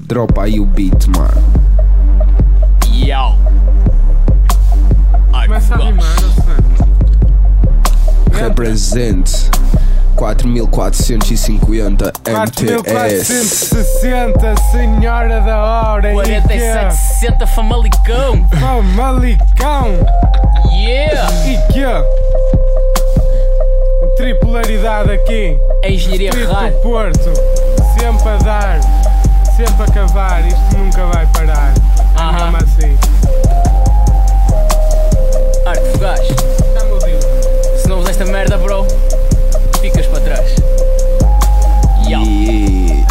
Dropa aí o beat, mano. Yo. Começa a rimar. Represente 4450 MTS. 4460, senhora da hora. E que? 4760 Famalicão. Famalicão. Yeah. E que? Tripolaridade aqui. A engenharia rádio. Porto. Sempre a dar. Sempre a cavar. Isto nunca vai parar. É Aham. mesmo assim. Arte fugaz. Dedo. Se não usas esta merda, bro, ficas para trás. Yo. Yeah.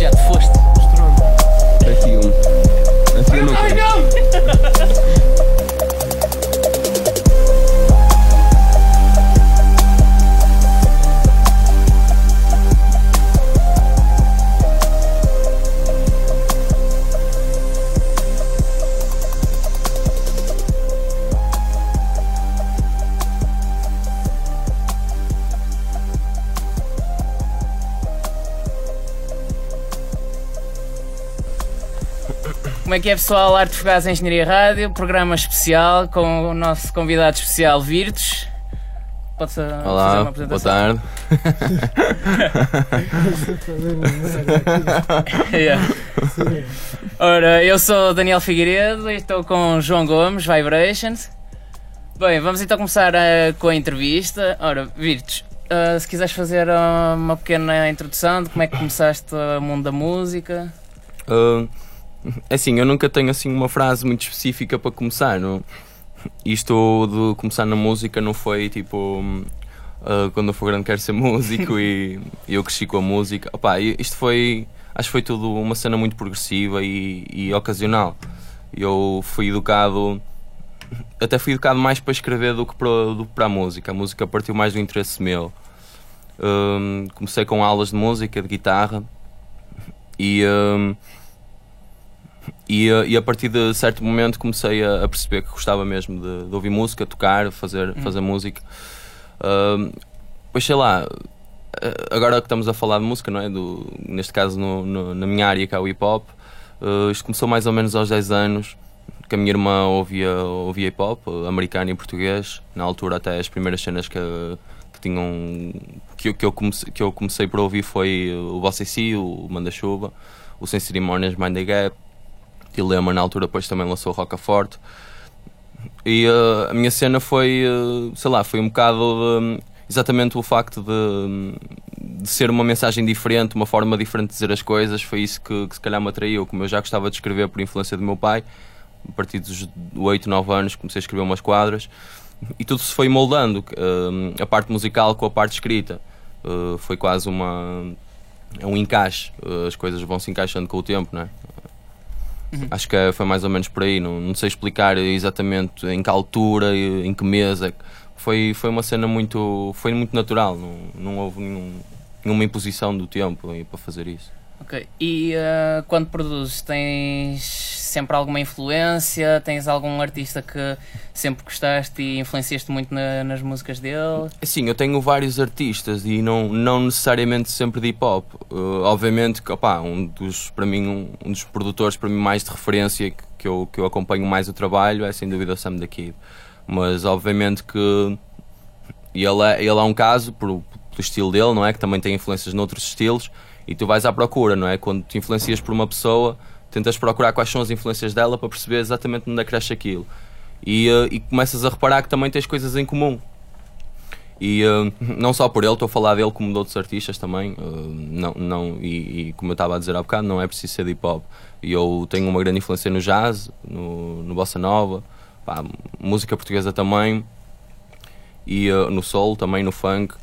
Já te foste. Estrondo. Aqui um. Aqui Ai não! Como é que é pessoal? Arte Fugaz em Engenharia Rádio, programa especial com o nosso convidado especial Virtus. Pode fazer uma Olá, boa apresentação? tarde. Yeah. Ora, eu sou Daniel Figueiredo e estou com João Gomes, Vibrations. Bem, vamos então começar eh, com a entrevista. Ora, Virtus, eh, se quiseres fazer eh, uma pequena introdução de como é que começaste o mundo da música. Ah, assim, eu nunca tenho assim uma frase muito específica para começar. Não? Isto de começar na música não foi tipo ah, quando eu for grande quero ser músico e, eu cresci com a música. Opa, isto foi, acho que foi tudo uma cena muito progressiva e, e ocasional. Eu fui educado, até fui educado mais para escrever do que para, do que para a música. A música partiu mais do interesse meu. Ah, comecei com aulas de música, de guitarra e, hum, e, uh, e a partir de certo momento comecei a, a perceber que gostava mesmo de, de ouvir música, tocar, fazer, fazer música. Hum, pois sei lá, eh, agora que estamos a falar de música, não é? Do, neste caso no- no- na minha área que é o hip hop, uh, isto começou mais ou menos aos 10 anos, que a minha irmã ouvia, ouvia hip hop, uh, americano e português. Na altura até as primeiras cenas que, que tinham que, eu- que, eu comecei, que eu comecei por ouvir foi o Bossa o Manda-Chuva, o Sem Cerimónias, Mind the Gap, e Lema na altura depois também lançou Roca Forte. E uh, a minha cena foi, uh, sei lá, foi um bocado um, exatamente o facto de, de ser uma mensagem diferente, uma forma diferente de dizer as coisas, foi isso que, que se calhar me atraiu. Como eu já gostava de escrever por influência do meu pai, a partir dos 8, 9 anos comecei a escrever umas quadras e tudo se foi moldando, um, a parte musical com a parte escrita. Uh, foi quase uma, é um encaixe, uh, as coisas vão se encaixando com o tempo, não é? Acho que é- foi mais ou menos por aí. Não, não sei explicar exatamente em que altura, em que mesa. Foi, foi uma cena muito. Foi muito natural. Não, não houve nenhum- nenhuma imposição do tempo aí para fazer isso. Ok. E eh, quando produzes, tens sempre alguma influência? Tens algum artista que sempre gostaste e influenciaste muito na- nas músicas dele? Assim, eu tenho vários artistas e não, não necessariamente sempre de hip hop. Uh, obviamente que, um dos, para mim, um, um dos produtores para mim mais de referência que, que, eu, que eu acompanho mais o trabalho é sem dúvida o Sam da Kid. Mas obviamente que ele é, ele é um caso por, pelo estilo dele, não é? Que também tem influências noutros estilos e tu vais à procura, não é? Quando te influencias por uma pessoa, tentas procurar quais são as influências dela para perceber exatamente onde é que cresce aquilo. E, uh, e começas a reparar que também tens coisas em comum. E uh, não só por ele, estou a falar dele como de outros artistas também. uh, não, não, e, e como eu estava a dizer há bocado, não é preciso ser de hip hop. E eu tenho uma grande influência no jazz, no, no bossa nova, pá, música portuguesa também, e uh, no soul também, no funk.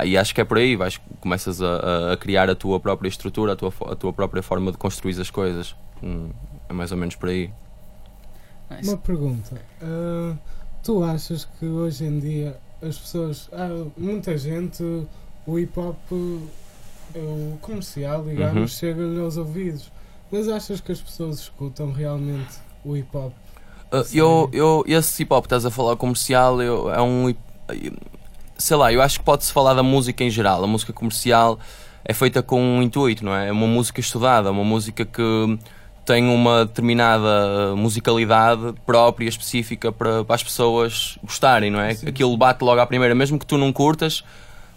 Ah, e acho que é por aí, vais, começas a, a- criar a tua própria estrutura, a tua, a tua própria forma de construir as coisas. Hum, é mais ou menos por aí. Nice. Uma pergunta. Ah, tu achas que hoje em dia as pessoas. Há muita gente, o hip hop, é o comercial, digamos, Uhum. chega-lhe aos ouvidos. Mas achas que as pessoas escutam realmente o hip hop? Uh, eu, eu, esse hip hop estás a falar comercial eu, é um. Sei lá, eu acho que pode-se falar da música em geral. A música comercial é feita com um intuito, não é? É uma música estudada, uma música que tem uma determinada musicalidade própria, específica para, para as pessoas gostarem, não é? Sim. Aquilo bate logo à primeira, mesmo que tu não curtas,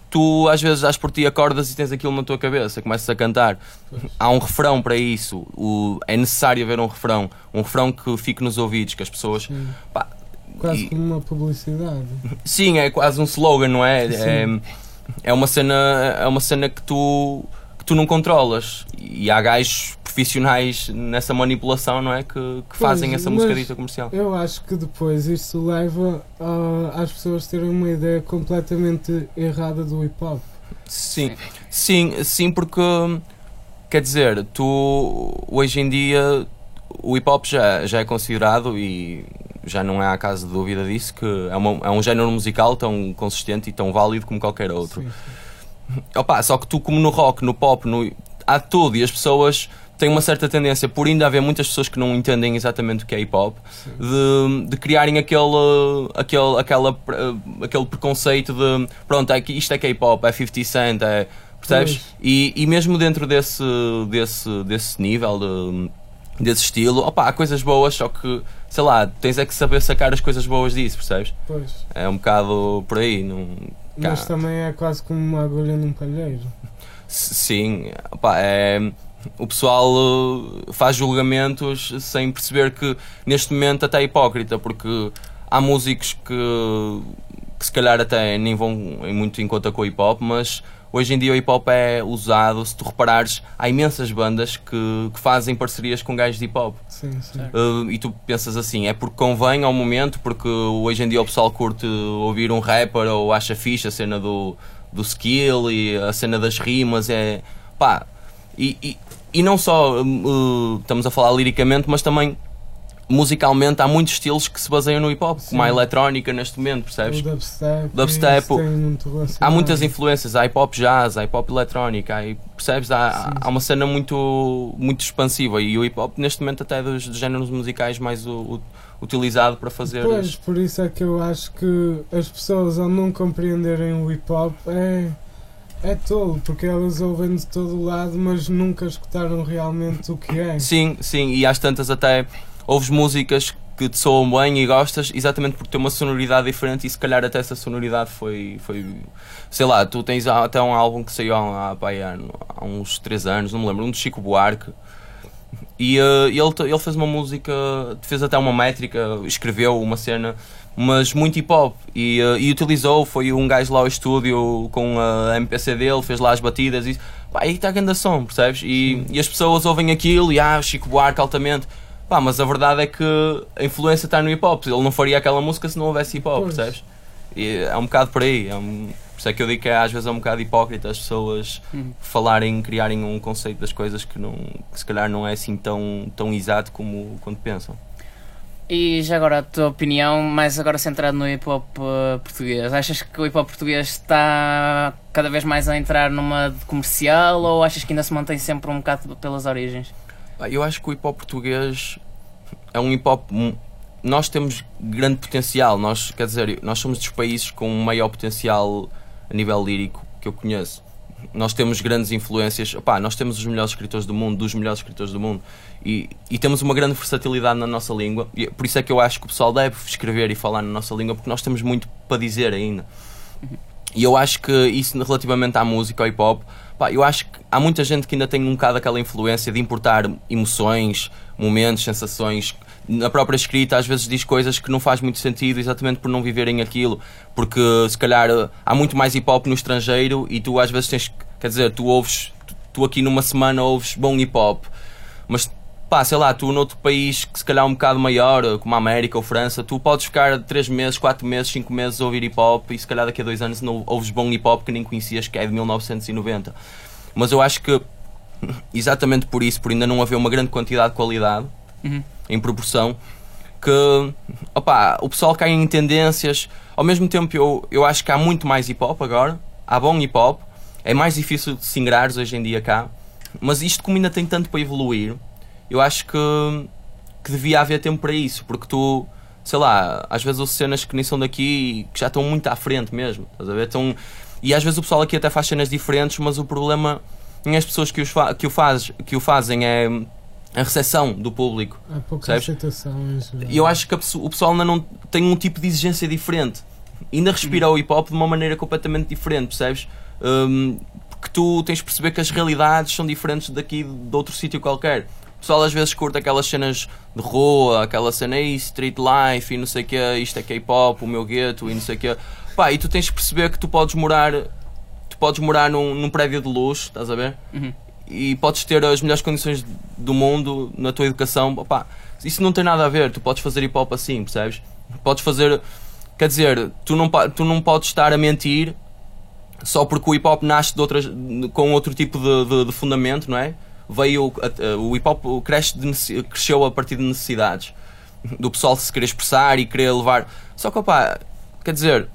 tu às vezes às por ti acordas e tens aquilo na tua cabeça, começas a cantar. Há um refrão para isso, o- é necessário haver um refrão, um refrão que fique nos ouvidos, que as pessoas. Quase e- como uma publicidade. Sim, é quase um slogan, não é? Sim. É, é uma cena, é uma cena que tu que tu não controlas e há gajos profissionais nessa manipulação, não é? Que, que fazem Pois, essa mas- música dita comercial. Eu acho que depois isto leva ah, às pessoas terem uma ideia completamente errada do hip hop. Sim, sim, sim, porque quer dizer, tu hoje em dia o hip hop já, já é considerado e já não há caso de dúvida disso que é, uma- é um género musical tão consistente e tão válido como qualquer outro. Sim, Opa, só que tu, como no rock, no pop, no, há tudo e as pessoas têm uma certa tendência, por ainda haver muitas pessoas que não entendem exatamente o que é hip hop, de, de criarem aquele, aquele, aquela, eh, aquele preconceito de pronto, é isto é que é hip hop, é 50 Cent, é. Percebes? E, e mesmo dentro desse, desse, desse nível, de, desse estilo, opa, há coisas boas, só que sei lá, tens é que saber sacar as coisas boas disso, percebes? Pois. É um bocado por aí. Não, Mas Cá. também é quase como uma agulha num palheiro. Sim, opá, é, o pessoal uh, faz julgamentos sem perceber que neste momento até é hipócrita, porque há músicos que, que se calhar até nem vão muito em conta com o hip hop, mas hoje em dia o hip hop é usado, se tu reparares, há imensas bandas que, que fazem parcerias com gajos de hip hop. Sim, sim. Uh, e tu pensas assim, é porque convém ao momento, porque hoje em dia o pessoal curte ouvir um rapper ou acha fixe a cena do, do skill e a cena das rimas, é pá. E, e, e não só uh, estamos a falar liricamente, mas também musicalmente há muitos estilos que se baseiam no hip hop, como a Sim. eletrónica neste momento, percebes? O dubstep. Dubstep, Há muitas influências, há hip hop jazz, há hip hop eletrónica, há, percebes? Há, Sim, há uma cena muito, muito expansiva e o hip hop neste momento até é dos, dos géneros musicais mais u- u- utilizado para fazer. Pois, por isso é que eu acho que as pessoas ao não compreenderem o hip hop é, é tolo, porque elas ouvem de todo o lado, mas nunca escutaram realmente o que é. Sim, sim, e às tantas até ouves músicas que te soam bem e gostas exatamente porque tem uma sonoridade diferente e se calhar até essa sonoridade foi, foi sei lá, tu tens até um álbum que saiu há, pá, há, uns 3 anos, não me lembro, um do Chico Buarque e eh, ele, ele fez uma música, fez até uma métrica, escreveu uma cena, mas muito hip hop e, eh, e utilizou, foi um gajo lá ao estúdio com a MPC dele, fez lá as batidas e pá, aí está a grande som, percebes? E, e as pessoas ouvem aquilo e ah, Chico Buarque altamente. Pá, mas a verdade é que a influência está no hip hop. Ele não faria aquela música se não houvesse hip hop, percebes? E é um bocado por aí. É um, por isso é que eu digo que é, às vezes é um bocado hipócrita as pessoas Uhum. falarem, criarem um conceito das coisas que, não, que se calhar não é assim tão, tão exato como quando pensam. E já agora a tua opinião, mais agora centrado no hip hop eh, português. Achas que o hip hop português está cada vez mais a entrar numa comercial ou achas que ainda se mantém sempre um bocado pelas origens? Eu acho que o hip hop português é um hip hop. Nós temos grande potencial. Nós, quer dizer, nós somos dos países com maior potencial a nível lírico que eu conheço. Nós temos grandes influências. Opá, nós temos os melhores escritores do mundo, dos melhores escritores do mundo. E, e temos uma grande versatilidade na nossa língua. E por isso é que eu acho que o pessoal deve escrever e falar na nossa língua, porque nós temos muito para dizer ainda. E eu acho que isso relativamente à música, ao hip hop, eu acho que há muita gente que ainda tem um bocado aquela influência de importar emoções, momentos, sensações. Na própria escrita, às vezes diz coisas que não faz muito sentido exatamente por não viverem aquilo. Porque se calhar há muito mais hip hop no estrangeiro e tu às vezes tens. Quer dizer, tu ouves. Tu, aqui numa semana ouves bom hip hop, mas pá, sei lá, tu noutro país que se calhar é um bocado maior, como a América ou França, tu podes ficar 3 meses, 4 meses, 5 meses a ouvir hip hop e se calhar daqui a 2 anos não ouves bom hip hop que nem conhecias, que é de 1990. Mas eu acho que exatamente por isso, por ainda não haver uma grande quantidade de qualidade Uhum. em proporção, que opá, o pessoal cai em tendências. Ao mesmo tempo, eu, eu acho que há muito mais hip hop agora, há bom hip hop, é mais difícil de se ingrares hoje em dia cá, mas isto, como ainda tem tanto para evoluir, eu acho que, que devia haver tempo para isso, porque tu, sei lá, às vezes ouço cenas que nem são daqui que já estão muito à frente mesmo, estás a ver? Estão, E às vezes o pessoal aqui até faz cenas diferentes, mas o problema é as pessoas que, os fa- que, o, faz, que o fazem, é a recepção do público. Há pouca Percebes? aceitação geral. E eu acho que o pessoal ainda não tem um tipo de exigência diferente. Ainda respira o hip hop de uma maneira completamente diferente, percebes? Hum, porque tu tens de perceber que as realidades são diferentes daqui de outro sítio qualquer. O pessoal às vezes curta aquelas cenas de rua, aquela cena aí, street life e não sei o que, isto é K-pop, o meu gueto e não sei o que. Pá, e tu tens de perceber que tu podes morar, tu podes morar num, num prédio de luz, estás a ver? Uhum. e podes ter as melhores condições do mundo na tua educação, opá, isso não tem nada a ver, tu podes fazer hip hop assim, percebes? Podes fazer, quer dizer, tu não, tu não podes estar a mentir só porque o hip hop nasce de outras, com outro tipo de, de- de fundamento, não é? Veio, a- a- o hip hop cresce de cresceu a partir de necessidades do pessoal se querer expressar e querer levar. Só que, opá, quer dizer,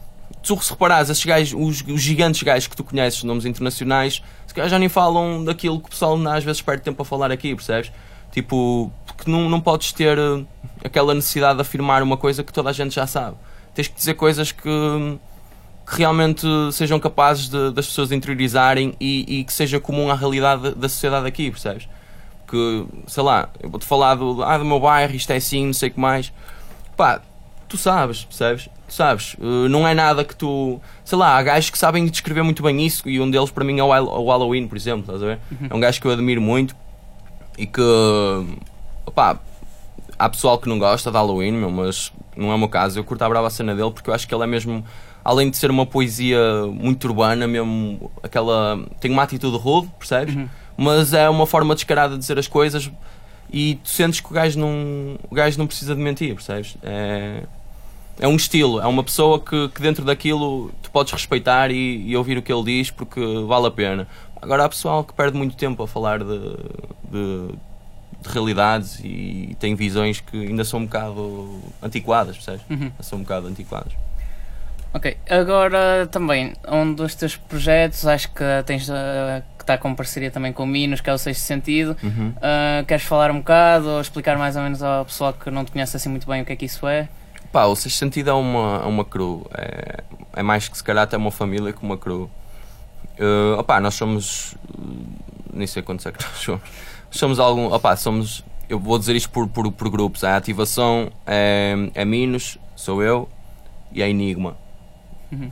tu reparares, esses gajos, os, os gigantes gajos que tu conheces, nomes internacionais, se calhar já nem falam daquilo que o pessoal às vezes perde tempo a falar aqui, percebes? Tipo, porque não, não podes ter eh, aquela necessidade de afirmar uma coisa que toda a gente já sabe. Tens que dizer coisas que, que realmente sejam capazes de- das pessoas interiorizarem e, e que seja comum à realidade da sociedade aqui, percebes? Que, sei lá, eu vou-te falar do, ah, do meu bairro, isto é assim, não sei o que mais. Pá, tu sabes, percebes? Tu sabes, Uh, não é nada que tu. Sei lá, há gajos que sabem descrever muito bem isso e um deles para mim é o o Halloween, por exemplo, estás a ver? É um gajo que eu admiro muito e que. opá, há pessoal que não gosta de Halloween, meu, mas não é o meu caso. Eu curto a brava a cena dele porque eu acho que ele é mesmo. Além de ser uma poesia muito urbana, mesmo aquela. tem uma atitude rude, percebes? Uhum. Mas é uma forma descarada de dizer as coisas e tu sentes que o gajo não, o gajo não precisa de mentir, percebes? É, é um estilo, é uma pessoa que, que dentro daquilo tu podes respeitar e, e ouvir o que ele diz porque vale a pena. Agora há pessoal que perde muito tempo a falar de, de, de realidades e tem visões que ainda são um bocado antiquadas, percebes? Uhum. São um bocado antiquadas. Ok, agora também, um dos teus projetos, acho que tens uh, que está com parceria também com o Minos, que é o Sexto Sentido. Uhum. Uh, queres falar um bocado ou explicar mais ou menos ao pessoal que não te conhece assim muito bem o que é que isso é? Pá, o Sexto Sentido é uma, é uma crew. É, é mais que se calhar até uma família que uma crew. Uh, opá, nós somos. nem sei quantos é que nós somos. Somos algum. Opá, somos. Eu vou dizer isto por, por, por grupos. A ativação é, é Minos, sou eu e a Enigma. Uhum.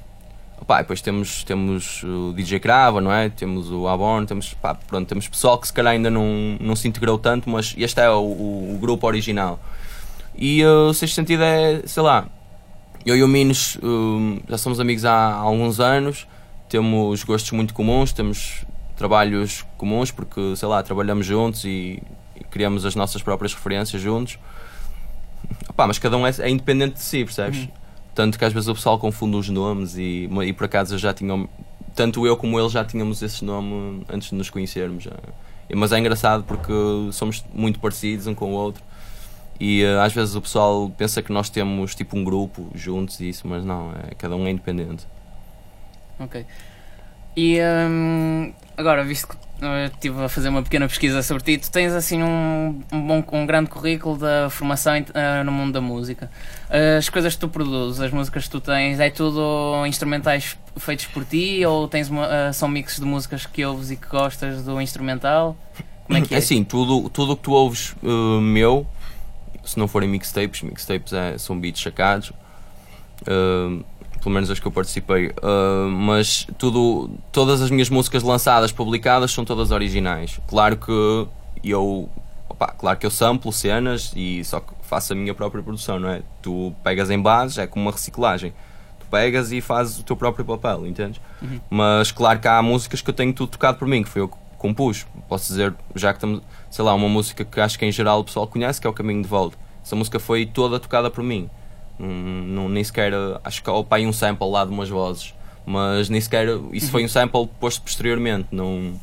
Opá, depois temos, temos o DJ Crava, não é? Temos o Aborn, temos, pá, pronto, temos pessoal que se calhar ainda não, não se integrou tanto, mas este é o, o, o grupo original. E o Sexto Sentido é, sei lá, eu e o Minos um, já somos amigos há alguns anos, temos gostos muito comuns, temos trabalhos comuns, porque, sei lá, trabalhamos juntos e, e criamos as nossas próprias referências juntos. Opá, mas cada um é, é independente de si, percebes? Uhum. Tanto que às vezes o pessoal confunde os nomes e, e por acaso eu já tinha. Tanto eu como ele já tínhamos esse nome antes de nos conhecermos. Já. Mas é engraçado porque somos muito parecidos um com o outro. E eh, às vezes o pessoal pensa que nós temos tipo um grupo juntos e isso, mas não, é, cada um é independente. Ok. E hum, agora, visto que estive a fazer uma pequena pesquisa sobre ti, tu tens assim um, um, bom, um grande currículo da formação eh, no mundo da música. As coisas que tu produzes, as músicas que tu tens, é tudo instrumentais feitos por ti ou tens uma, eh, são mixes de músicas que ouves e que gostas do instrumental? Como é que é? assim, tudo tudo o que tu ouves eh, meu, se não forem mixtapes, mixtapes é, são beats sacados, eh, pelo menos as que eu participei, eh, mas tudo, todas as minhas músicas lançadas, publicadas, são todas originais. Claro que eu, opá, claro que eu samplo cenas e só que faço a minha própria produção, não é? Tu pegas em bases, é como uma reciclagem. Tu pegas e fazes o teu próprio papel, entendes? Uhum. Mas claro que há músicas que eu tenho tudo tocado por mim, que foi eu que compus. Posso dizer, já que estamos, sei lá, uma música que acho que em geral o pessoal conhece, que é o Caminho de Volta. Essa música foi toda tocada por mim. Não, não- nem sequer, acho que pai um sample lá de umas vozes, mas nem sequer, isso foi um sample posto posteriormente, não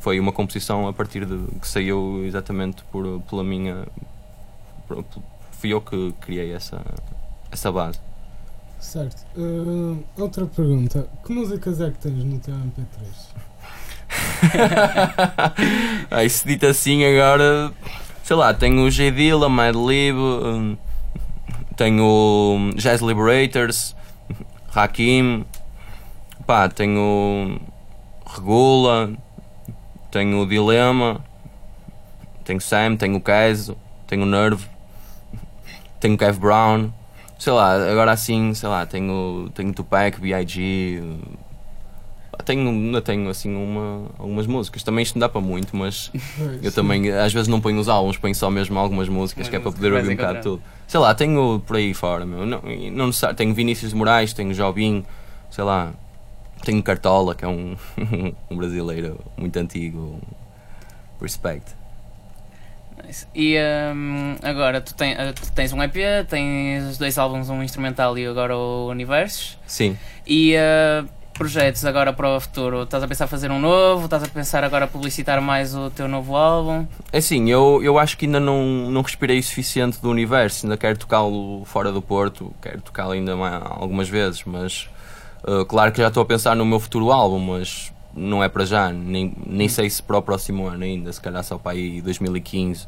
foi uma composição a partir de que saiu exatamente por, pela minha. por- fui eu que criei essa, essa base. Certo. Uh, outra pergunta. Que músicas é que tens no teu MP3? Aí se dito assim agora, sei lá, tenho o J Dilla, Mad Lib, hum, tenho o Jazz Liberators, Hakim, pá, tenho Regula, tenho o Dilema, tenho Sam, tenho o Kaizo, tenho o Nerve, tenho o Kev Brown, sei lá, agora assim, sei lá, tenho, tenho Tupac, B.I.G. Tenho, tenho assim uma, algumas músicas. Também isto não dá para muito, mas eu também às vezes não ponho os álbuns, ponho só mesmo algumas músicas Umas que é para poder ouvir um bocado tudo. Sei lá, tenho por aí fora, meu. Não, não necessário- tenho Vinícius de Moraes, tenho Jobim, sei lá, tenho Cartola, que é um, um brasileiro muito antigo. Respect. Nice. E hum, agora tu, ten- eh, tu tens um EP, tens dois álbuns, um instrumental e agora o Universos. Sim. E eh, projetos agora para o futuro? Estás a pensar fazer um novo? Estás a pensar agora publicitar mais o teu novo álbum? É assim, eu, eu acho que ainda não, não respirei o suficiente do universo, ainda quero tocá-lo fora do Porto, quero tocá-lo ainda mais, algumas vezes, mas uh, claro que já estou a pensar no meu futuro álbum, mas não é para já, nem, nem sei se para o próximo ano ainda, se calhar só para aí 2015.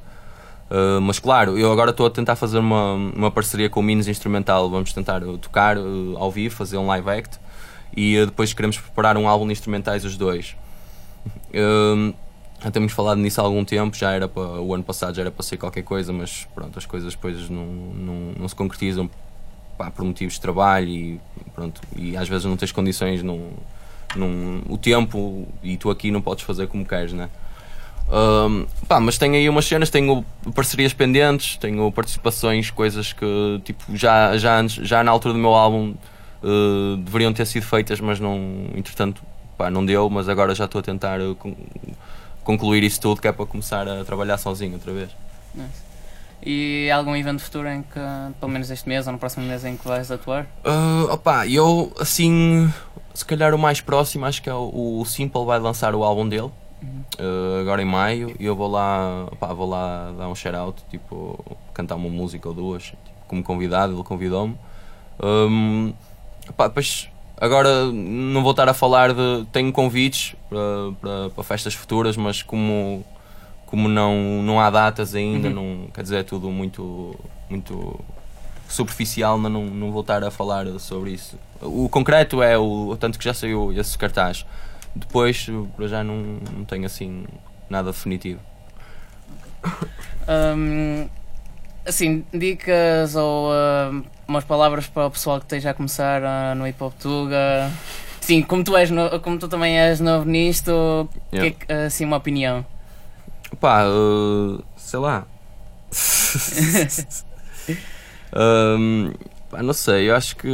Uh, mas claro, eu agora estou a tentar fazer uma, uma parceria com o Minos Instrumental, vamos tentar tocar uh, ao vivo, fazer um live act e uh, depois queremos preparar um álbum de instrumentais os dois. Um, já temos falado nisso há algum tempo, já era para, o ano passado já era para ser qualquer coisa, mas pronto, as coisas depois não, não, não se concretizam pá, por motivos de trabalho e pronto, e às vezes não tens condições, não, não, o tempo e tu aqui não podes fazer como queres, né? Um, pá, mas tenho aí umas cenas, tenho parcerias pendentes, tenho participações, coisas que tipo, já, já, antes, já na altura do meu álbum uh, deveriam ter sido feitas, mas não, entretanto, pá, não deu, mas agora já estou a tentar con- concluir isso tudo, que é para começar a trabalhar sozinho outra vez. E algum evento futuro em que, pelo menos este mês ou no próximo mês, em que vais atuar? Uh, opa, eu assim, se calhar o mais próximo, acho que é o, o Simple vai lançar o álbum dele. uh, agora em maio e eu vou lá, opá, vou lá dar um shout-out, tipo, cantar uma música ou duas, tipo, como convidado, ele convidou-me. Um, depois, agora não vou estar a falar de. Tenho convites para, para, para festas futuras, mas como, como não, não há datas ainda, Uhum. não, quer dizer, é tudo muito, muito superficial, mas não, não vou estar a falar sobre isso. O concreto é o tanto que já saiu esse cartaz. Depois, para já, não, não tenho assim nada definitivo. Hum, assim, dicas ou hum, umas palavras para o pessoal que esteja a começar ah, no Hip Hop Tuga? Sim, como tu, és no- como tu também és novo nisto, o que é Yeah. que, assim, uma opinião? Pá, uh, sei lá. Um, pá, não sei, eu acho que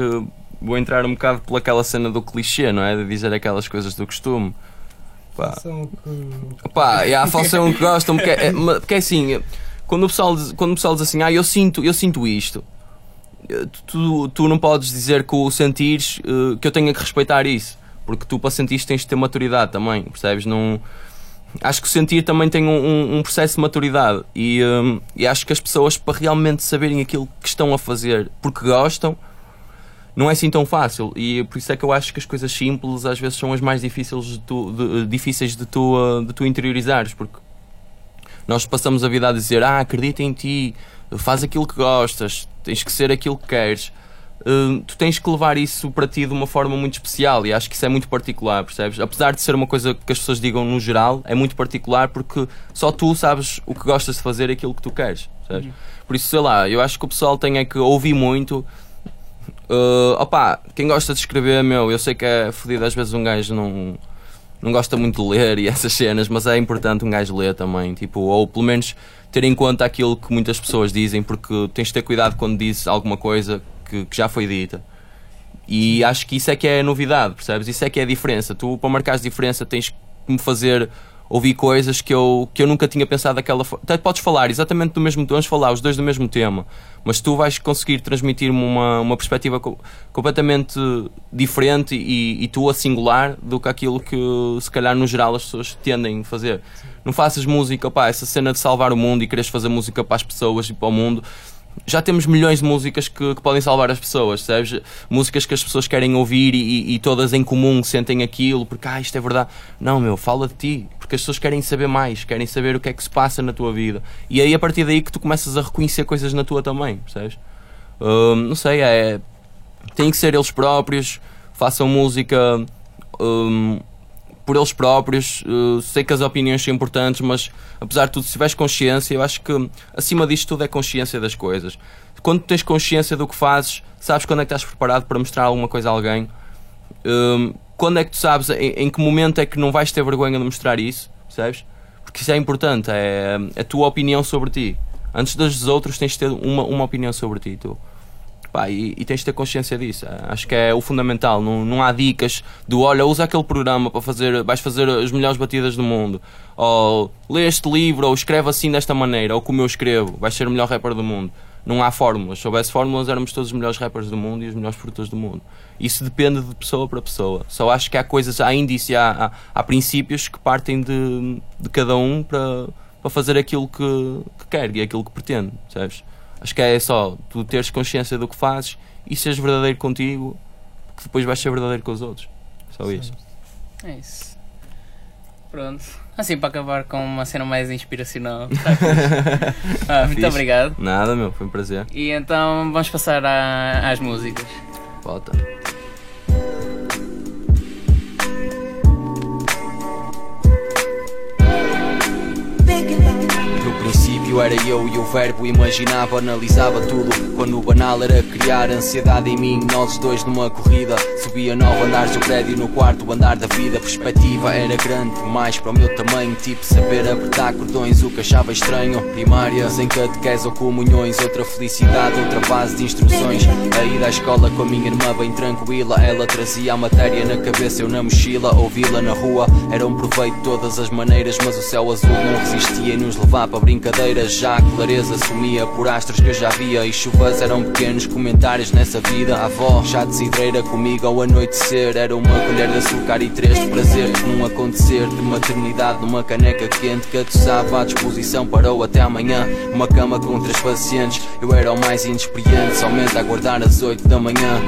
vou entrar um bocado pelaquela cena do clichê, não é? De dizer aquelas coisas do costume. Pá, São que. Pá, e há façam o que gostam, porque é, mas- porque é assim, quando o, pessoal quando o pessoal diz assim, ah, eu sinto, eu sinto isto, eh, tu, tu não podes dizer que o sentires eh, que eu tenha que respeitar isso, porque tu para sentir isto tens de ter maturidade também, percebes? Não, acho que o sentir também tem um, um- um processo de maturidade e, eh, e acho que as pessoas para realmente saberem aquilo que estão a fazer porque gostam. Não é assim tão fácil e por isso é que eu acho que as coisas simples às vezes são as mais difíceis de tu, de, difíceis de tu, uh, de tu interiorizares, porque nós passamos a vida a dizer: Ah, acredita em ti, faz aquilo que gostas, tens que ser aquilo que queres. Uh, tu tens que levar isso para ti de uma forma muito especial e acho que isso é muito particular, percebes? Apesar de ser uma coisa que as pessoas digam no geral, é muito particular porque só tu sabes o que gostas de fazer e aquilo que tu queres, percebes? Por isso, sei lá, eu acho que o pessoal tem é que ouvir muito. Uh, opá, quem gosta de escrever, meu, eu sei que é fodido, às vezes um gajo não, não gosta muito de ler e essas cenas, mas é importante um gajo ler também, tipo, ou pelo menos ter em conta aquilo que muitas pessoas dizem, porque tens de ter cuidado quando dizes alguma coisa que, que já foi dita. E acho que isso é que é novidade, percebes? Isso é que é a diferença. Tu, para marcares diferença, tens que me fazer ouvir coisas que eu, que eu nunca tinha pensado daquela forma. Podes falar exatamente do mesmo vamos falar os dois do mesmo tema, mas tu vais conseguir transmitir-me uma, uma perspectiva co- completamente diferente e, e tua singular do que aquilo que se calhar no geral as pessoas tendem a fazer. Não faças música, pá, essa cena de salvar o mundo e queres fazer música para as pessoas e para o mundo. Já temos milhões de músicas que, que podem salvar as pessoas, sabes? Músicas que as pessoas querem ouvir e, e- todas em comum sentem aquilo, porque ah, isto é verdade. Não, meu, fala de ti, porque as pessoas querem saber mais, querem saber o que é que se passa na tua vida. E aí a partir daí que tu começas a reconhecer coisas na tua também, percebes? Hum, não sei, é. Tem que ser eles próprios, façam música hum, por eles próprios. Uh, sei que as opiniões são importantes, mas apesar de tudo, se tiveres consciência, eu acho que acima disto tudo é consciência das coisas. Quando tens consciência do que fazes, sabes quando é que estás preparado para mostrar alguma coisa a alguém. Hum, quando é que tu sabes em, em, que momento é que não vais ter vergonha de mostrar isso, sabes? Porque isso é importante, é a tua opinião sobre ti. Antes dos outros, tens de ter uma, uma opinião sobre ti. Tu. Pá, e, e, tens de ter consciência disso. Acho que é o fundamental. Não, não há dicas do olha, usa aquele programa para fazer, vais fazer as melhores batidas do mundo. Ou lê este livro, ou escreve assim desta maneira, ou como eu escrevo, vais ser o melhor rapper do mundo. Não há fórmulas. Se houvesse fórmulas, éramos todos os melhores rappers do mundo e os melhores produtores do mundo. Isso depende de pessoa para pessoa. Só acho que há coisas, há índice, há, há, há princípios que partem de, de cada um para, para fazer aquilo que, que quer e aquilo que pretende, sabes? Acho que é só tu teres consciência do que fazes e seres verdadeiro contigo, que depois vais ser verdadeiro com os outros. Só isso. É isso. Pronto. Assim para acabar com uma cena mais inspiracional. ah, muito obrigado. Nada, meu, foi um prazer. E então vamos passar a, às músicas. Volta. Princípio era eu e o verbo imaginava, analisava tudo. Quando o banal era criar ansiedade em mim Nós dois numa corrida Subia nove andares do prédio no quarto andar da vida. A perspectiva era grande demais para o meu tamanho. Tipo saber apertar cordões, o que achava estranho. Primárias em catequese ou comunhões Outra felicidade, outra base de instruções. A ida à escola com a minha irmã bem tranquila. Ela trazia a matéria na cabeça, eu na mochila Ouvi-la na rua, era um proveito de todas as maneiras Mas o céu azul não resistia em nos levar para brincadeiras. Já a clareza sumia por astros que eu já via E chuvas eram pequenos comentários nessa vida. A avó, chá de comigo ao anoitecer. Era uma colher de açúcar e três de prazer Num acontecer de maternidade numa caneca quente Que atossava à disposição parou até amanhã. Uma cama com três pacientes. Eu era o mais inexperiente Somente a aguardar às oito da manhã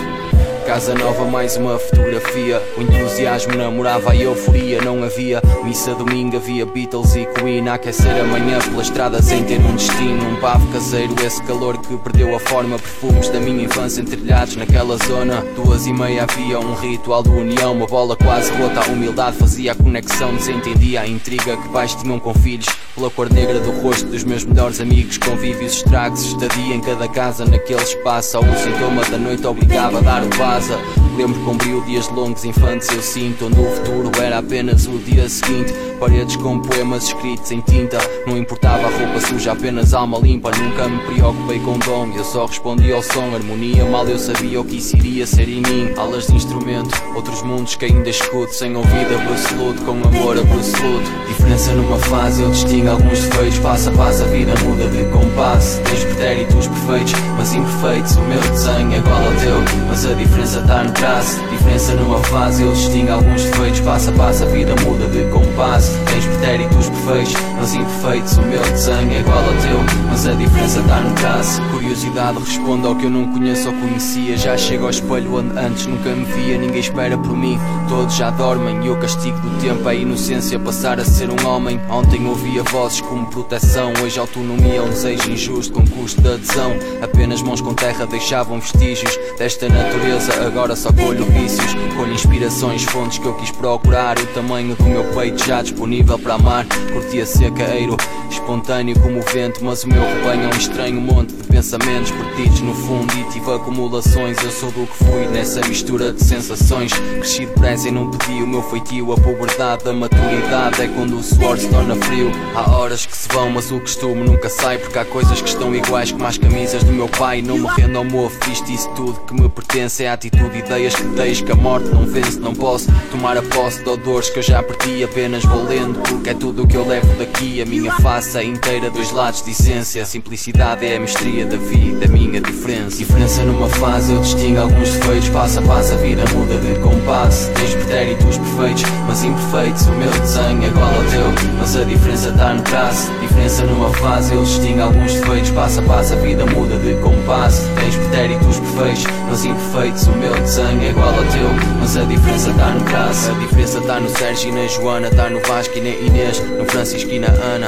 Casa nova, mais uma fotografia. O entusiasmo namorava a euforia. Não havia missa domingo, havia Beatles e Queen. A aquecer amanhã pela estrada sem ter um destino. Um pavo caseiro, esse calor que perdeu a forma. Perfumes da minha infância entrilhados naquela zona. Duas e meia havia um ritual de união. Uma bola quase rota. A humildade fazia a conexão. Desentendia a intriga que pais tinham com filhos. Pela cor negra do rosto dos meus melhores amigos. Convívios, estragos, estadia em cada casa naquele espaço. Ao sintoma da noite obrigava a dar o passo casa. Lembro com brilho dias longos, infantes eu sinto, onde o futuro era apenas o dia seguinte. Paredes com poemas escritos em tinta. Não importava a roupa suja, apenas alma limpa. Nunca me preocupei com dom, eu só respondi ao som. Harmonia, mal eu sabia o que isso iria ser em mim. Alas de instrumento, outros mundos que ainda escuto. Sem ouvido absoluto, com amor absoluto. Diferença numa fase, eu distingo alguns defeitos. Passa a passo, a vida muda de compasso. Tens pretéritos perfeitos, mas imperfeitos. O meu desenho é igual ao teu, mas a diferença está no traço. Diferença numa fase, eu distingo alguns defeitos. Passa a passo, a vida muda de compasso. Tens pretéritos perfeitos, mas imperfeitos. O meu desenho é igual ao teu, mas a diferença está no traço. Curiosidade responde ao que eu não conheço ou conhecia. Já chego ao espelho onde antes nunca me via. Ninguém espera por mim, todos já dormem. E o castigo do tempo é a inocência passar a ser um homem. Ontem ouvia vozes como proteção. Hoje autonomia é um desejo injusto com custo de adesão. Apenas mãos com terra deixavam vestígios desta natureza. Agora só colho vícios, colho inspirações, fontes que eu quis procurar. O tamanho do meu peito já disponível para amar. Curtia secaeiro, espontâneo como o vento. Mas o meu rebanho é um estranho monte de pensamentos perdidos no fundo e tive acumulações. Eu sou do que fui nessa mistura de sensações. Cresci depressa e não pedi o meu feitio. A puberdade, a maturidade é quando o suor se torna frio. Há horas que se vão, mas o costume nunca sai. Porque há coisas que estão iguais como as camisas do meu pai. Não me rendo ao mofo, isto isso tudo que me pertence. É a atitude, ideias que deixo que a morte não vence. Não posso tomar a posse de odores que eu já perdi. Apenas vou lendo, porque é tudo o que eu levo daqui. A minha face é inteira, dois lados de essência. A simplicidade é a mistria da vida, a minha diferença. Diferença numa fase, eu distingo alguns defeitos. Passo a passo, a vida muda de compasso. Tens pretéritos perfeitos, mas imperfeitos. O meu desenho é igual ao teu, mas a diferença está no traço. Diferença numa fase, eu distingo alguns defeitos. Passo a passo, a vida muda de compasso. Tens pretéritos perfeitos, mas imperfeitos. O meu desenho é igual ao teu, mas a diferença está no traço. A diferença está no Sérgio e na Joana, está no Vasco e na Inês, no Francisco e na Ana.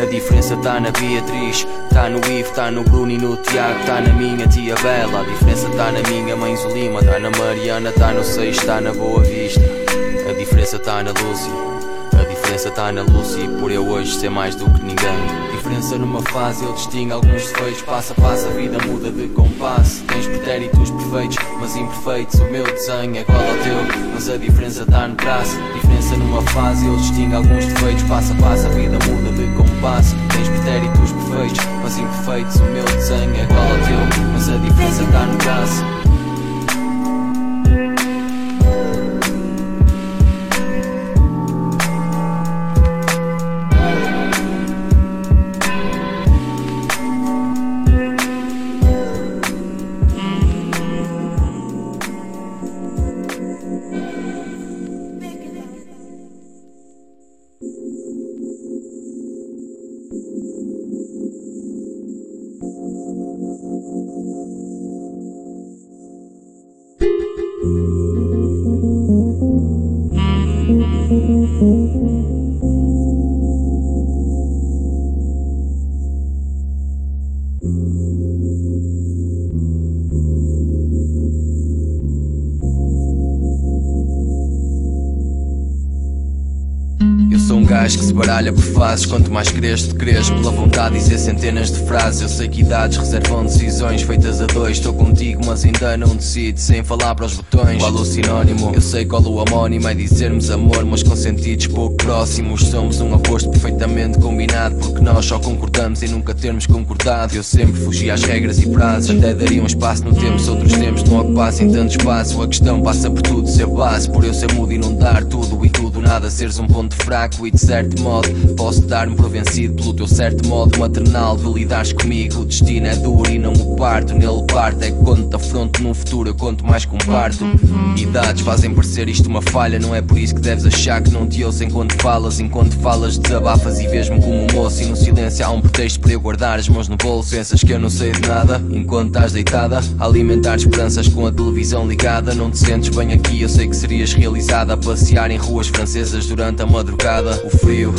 A diferença tá na Beatriz, tá no Ivo, tá no Bruno e no Tiago, tá na minha tia Bela. A diferença tá na minha mãe Zulima, tá na Mariana, tá no Seixo, tá na Boa Vista. diferença tá na Lucy. A diferença tá na Lucy, por eu hoje ser mais do que ninguém. Diferença numa fase, eu distingo alguns defeitos. Passa, passa, a vida muda de compasso. Tens pretéritos perfeitos, mas imperfeitos. O meu desenho é igual ao teu, mas a diferença tá no traço. Diferença numa fase, eu distingo alguns defeitos. Passa, passa, a vida muda de compasso. Tens pretéritos perfeitos, mas imperfeitos. O meu desenho é igual ao teu, mas a diferença tá no traço. Fases Quanto mais cresces, cresces pela vontade. De dizer centenas de frases. Eu sei que idades reservam decisões feitas a dois. Estou contigo mas ainda não decido. Sem falar para os botões. Qual o sinónimo? Eu sei qual o homónimo. É dizermos amor Mas com sentidos pouco próximos. Somos um oposto perfeitamente combinado. Porque nós só concordamos em nunca termos concordado. Eu sempre fugi às regras e prazos Até daria um espaço no tempo. Se outros tempos não ocupassem tanto espaço A questão passa por tudo ser base. Por eu ser mudo e não dar tudo e tudo nada Seres um ponto fraco e de certo modo Posso dar-me por vencido pelo teu certo modo maternal De lidares comigo, o destino é duro e não o parto. Nele parte, é que quando te afronto num futuro eu conto mais com parto. Idades fazem parecer isto uma falha Não é por isso que deves achar que não te ouço enquanto falas. Enquanto falas desabafas e vês-me como um moço. E no silêncio há um pretexto para eu guardar as mãos no bolso. Pensas que eu não sei de nada, enquanto estás deitada. A alimentar esperanças com a televisão ligada. Não te sentes bem aqui, eu sei que serias realizada. A passear em ruas francesas durante a madrugada. O frio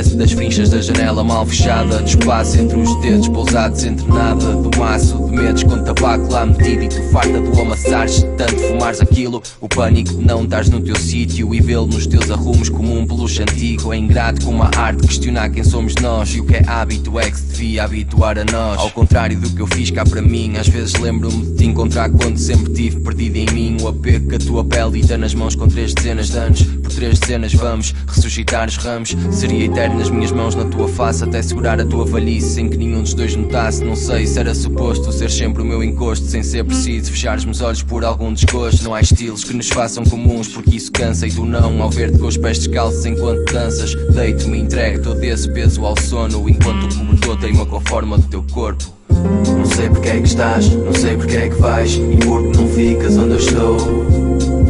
apodera-se das frinchas da janela mal fechada. Do espaço entre os dedos pousados entre nada. Do maço de medos com tabaco lá metido. E tu farta do amassares tanto fumares aquilo. O pânico de não estares no teu sítio. E vê-lo nos teus arrumos como um peluche antigo. É ingrato como a arte questionar quem somos nós. E o que é hábito é que se devia habituar a nós. Ao contrário do que eu fiz cá para mim Às vezes lembro-me de te encontrar quando sempre tive perdido em mim. O apego que a tua pele dita nas mãos com três dezenas de anos três dezenas vamos ressuscitar os ramos. Seria eterno nas minhas mãos na tua face Até segurar a tua velhice sem que nenhum dos dois notasse. Não sei se era suposto ser sempre o meu encosto Sem ser preciso fechares meus olhos por algum desgosto. Não há estilos que nos façam comuns porque isso cansa E tu não, ao ver-te com os pés descalços enquanto danças Deito-me e entrego todo esse peso ao sono. Enquanto o cobertor teima com a forma do teu corpo. Não sei porque é que estás, não sei porque é que vais E porque não ficas onde eu estou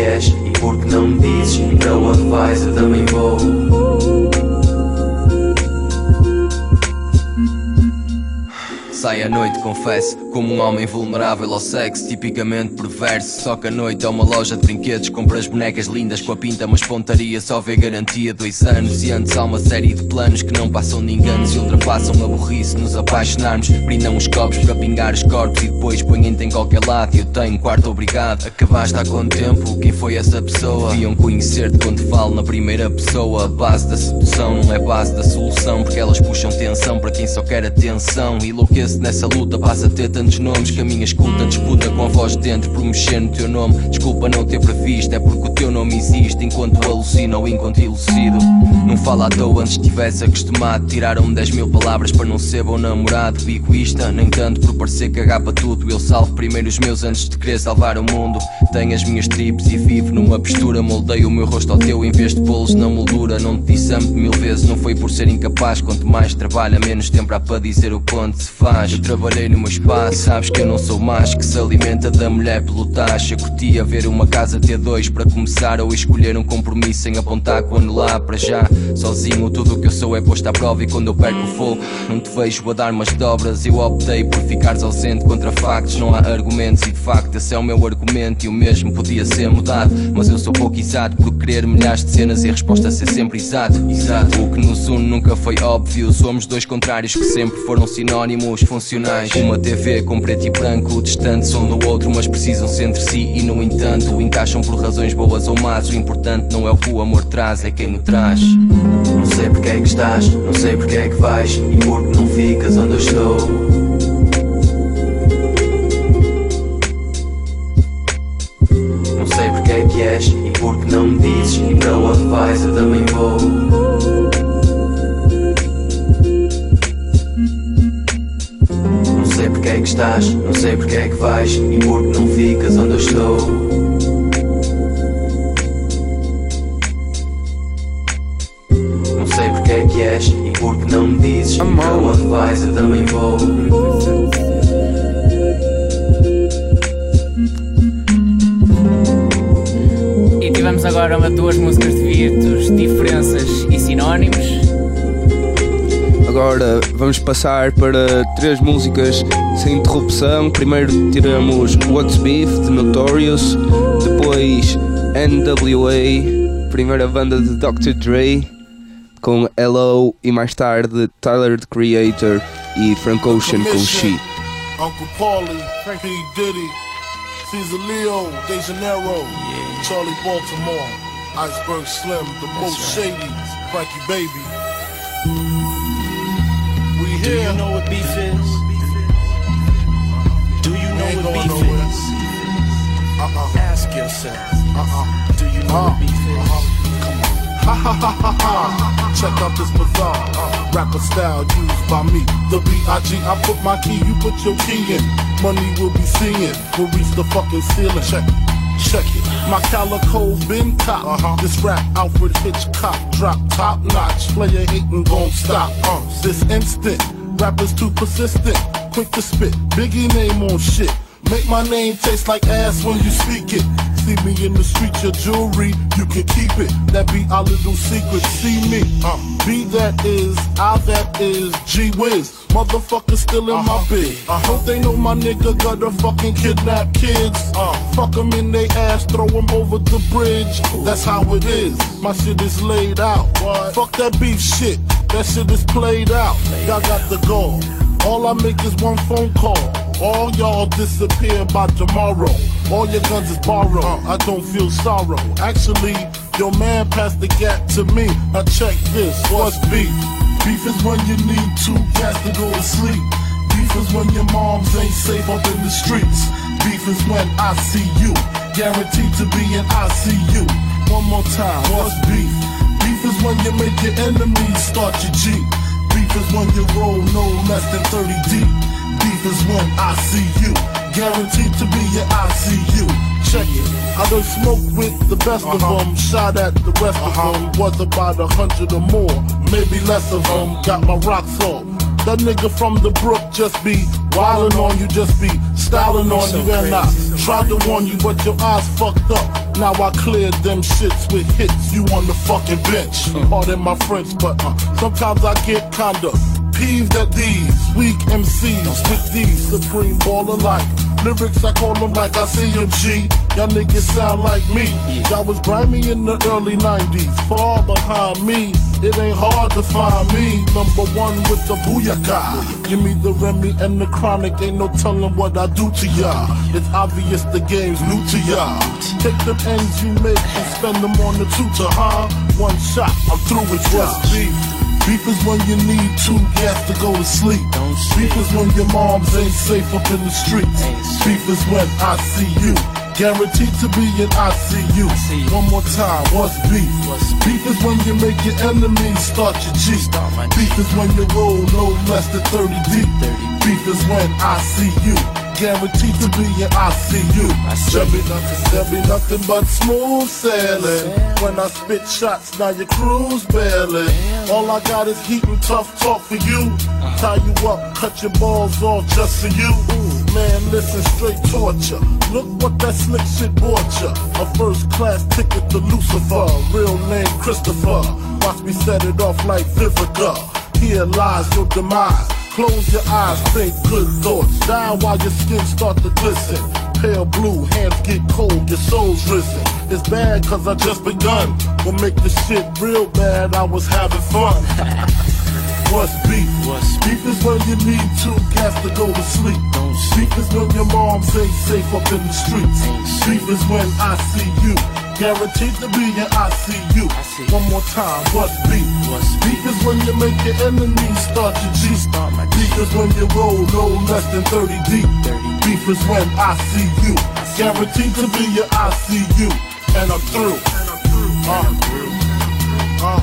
és e porque não me dizes E para onde vais eu também vou Sai à noite, confesso, como um homem vulnerável ao sexo, tipicamente perverso. Só que a noite é uma loja de brinquedos, compras bonecas lindas com a pinta, mas pontaria só vê garantia dois anos. E antes há uma série de planos que não passam de enganos e ultrapassam a burrice nos apaixonarmos. Brindam os copos para pingar os corpos e depois põem-te em qualquer lado. Eu tenho quarto obrigado. Acabaste há quanto tempo? Quem foi essa pessoa? Deviam conhecer-te quando falo na primeira pessoa. A base da sedução não é base da solução, porque elas puxam tensão para quem só quer atenção. E nessa luta, passa a ter tantos nomes que a minha escuta disputa com a voz de dentro por mexer no teu nome. Desculpa não ter previsto, é porque o teu nome existe enquanto alucina ou enquanto elucido. Não fala à toa antes estivesse acostumado. Tiraram-me 10 mil palavras para não ser bom namorado. Egoísta, nem tanto por parecer cagar para tudo. Eu salvo primeiro os meus antes de querer salvar o mundo. Tenho as minhas trips e vivo numa postura. Moldei o meu rosto ao teu em vez de pô-los na moldura. Não te disse mil vezes, não foi por ser incapaz. Quanto mais trabalha, menos tempo há para dizer o quanto se faz. Eu trabalhei no meu espaço, sabes que eu não sou mais que se alimenta da mulher pelo taxa. Curtia ver uma casa T2 para começar ou escolher um compromisso sem apontar quando lá para já. Sozinho, tudo o que eu sou é posto à prova e quando eu perco o fogo, não te vejo a dar umas dobras. Eu optei por ficares ausente contra factos, não há argumentos e de facto esse é o meu argumento e o mesmo podia ser mudado. Mas eu sou pouco exato por querer milhares de cenas e a resposta ser sempre exato. Exato, o que nos une nunca foi óbvio. Somos dois contrários que sempre foram sinónimos. Funcionais. Uma TV com preto e branco, distantes um do outro, mas precisam-se entre si e no entanto encaixam por razões boas ou más. O importante não é o que o amor traz, é quem o traz. Não sei porque é que estás, não sei porque é que vais e porque não ficas onde eu estou. Não sei porque é que és e porque não me dizes E para onde vais eu também vou porque é que estás, não sei porque é que vais. E porque não ficas onde eu estou? Não sei porque é que és e porque não me dizes E para onde vais eu também vou. E tivemos agora uma, duas músicas de Virtus, diferenças e sinónimos. Agora vamos passar para três músicas sem interrupção. Primeiro tiramos What's Beef de Notorious, depois NWA, primeira banda de Dr. Dre, com Hello e mais tarde Tyler the Creator e Frank Ocean com She. Uncle Paulie, P. Diddy, Caesar Leo, De Janeiro, Charlie Baltimore, Iceberg Slim, the most shady, Frankie Baby. Do you know what beef is? Do you know what beef is? Uh-uh, Ask yourself. uh-uh. Do you know Uh, what beef is? uh-huh. Come on. Ha ha ha ha ha. Check out this bizarre uh, rapper style used by me. The B.I.G. I put my key, you put your key in. Money will be seeing. We'll reach the fucking ceiling. Check. Check it. My calico been top. Uh-huh. This rap Alfred Hitchcock drop top notch. Player hating gon' stop. Uh, this instant. Rappers too persistent. Quick to spit. Biggie name on shit. Make my name taste like ass when you speak it. See me in the street, your jewelry, you can keep it. That be our little secret. See me, uh, be that is, I that is, G Wiz. Motherfucker still in my bed. I hope they know my nigga got a fucking kidnap kids. Uh, fuck them in they ass, throw them over the bridge. That's how it is. My shit is laid out. Fuck that beef shit. That shit is played out. Y'all got the goal. All I make is one phone call. All y'all disappear by tomorrow. All your guns is borrowed. I don't feel sorrow. Actually, your man passed the gap to me. I check this. What's beef? Beef is when you need two cats to go to sleep. Beef is when your moms ain't safe up in the streets. Beef is when I see you. Guaranteed to be in ICU. One more time. What's beef? Beef is when you make your enemies start your Jeep. Beef is when you roll no less than 30 deep. Beef is when I see you. Guaranteed to be your ICU. Check it. I done smoked with the best of uh-huh. them. Shot at the rest of uh-huh. them. Was about a hundred or more. Maybe less of them. Got my rocks off. That nigga from the brook just be wildin' on you, just be styling on you. And I tried to warn you, but your eyes fucked up. Now I cleared them shits with hits. You on the fucking bench. Hmm. Pardon my French, but uh, sometimes I get kinda peeved at these weak MCs with these supreme baller like lyrics. I call them like I see them G. Y'all niggas sound like me. Y'all was grimy in the early 90s, far behind me. It ain't hard to find me. Number one with the booyaka. Give me the Remy and the chronic. Ain't no telling what I do to y'all. It's obvious the game's new to y'all. Take them ends you make and spend them on the tutor, huh? One shot, I'm through with y'all. Beef. Beef is when you need two gas to go to sleep. Beef is when your moms ain't safe up in the streets. Beef is when I see you. Guaranteed to be in ICU. One more time, what's beef? Beef is when you make your enemies start your Jeep. Beef is when you roll no less than 30 deep. Beef is when I see you. Guaranteed to be in ICU. There be nothing, be nothing but smooth sailing. When I spit shots, now your crew's bailing. All I got is heat and tough talk for you. Tie you up, cut your balls off just for you. Man, listen, straight torture. Look what that slick shit bought ya. A first class ticket to Lucifer. Real name Christopher. Watch me set it off like Vivica. Here lies your demise. Close your eyes, think good thoughts. Die while your skin start to glisten. Pale blue, hands get cold, your soul's risen. It's bad cause I just begun. Will make the shit real bad, I was having fun. what's beef? What's Beef is when you need two cats to go to sleep. Don't Beef is when your moms ain't safe up in the streets. Beef is when I see you. Guaranteed to be in ICU. see. One more time, what's beef? What's beef is when you make your enemies start to my beef is when you roll no less than 30 deep. 30 Beef is when I see you. Guaranteed to be your ICU. And I'm through. Uh, uh,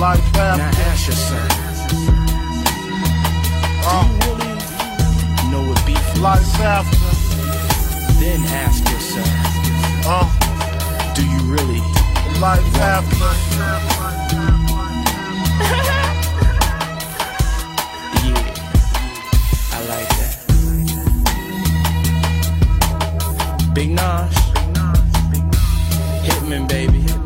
life Now after. ask yourself, Uh, do you really know what beef is? life after. Then ask yourself, Uh, do you really? life after. Yeah, I like that. Big Nosh, Hitman, baby.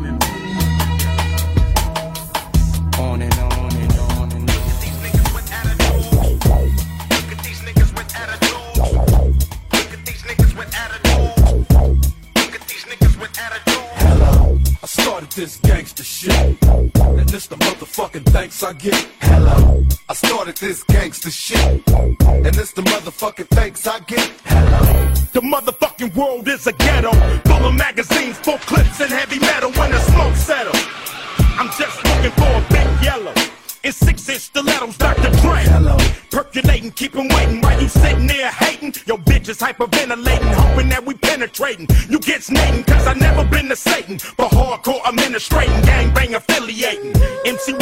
Thanks I get. Hello. I started this gangster shit, and this the motherfucking thanks I get. Hello. The motherfucking world is a ghetto, full of magazines, full clips, and heavy metal. When the smoke settles, I'm just looking for a big yellow. In six inch stilettos, Dr. Dre. Hello. Percolating, keep 'em waiting while you sitting there hating. Your bitch is hyperventilating, hoping that we penetrating. You get snating, cause I never been to Satan. But hardcore administrating, gangbang affiliating. MC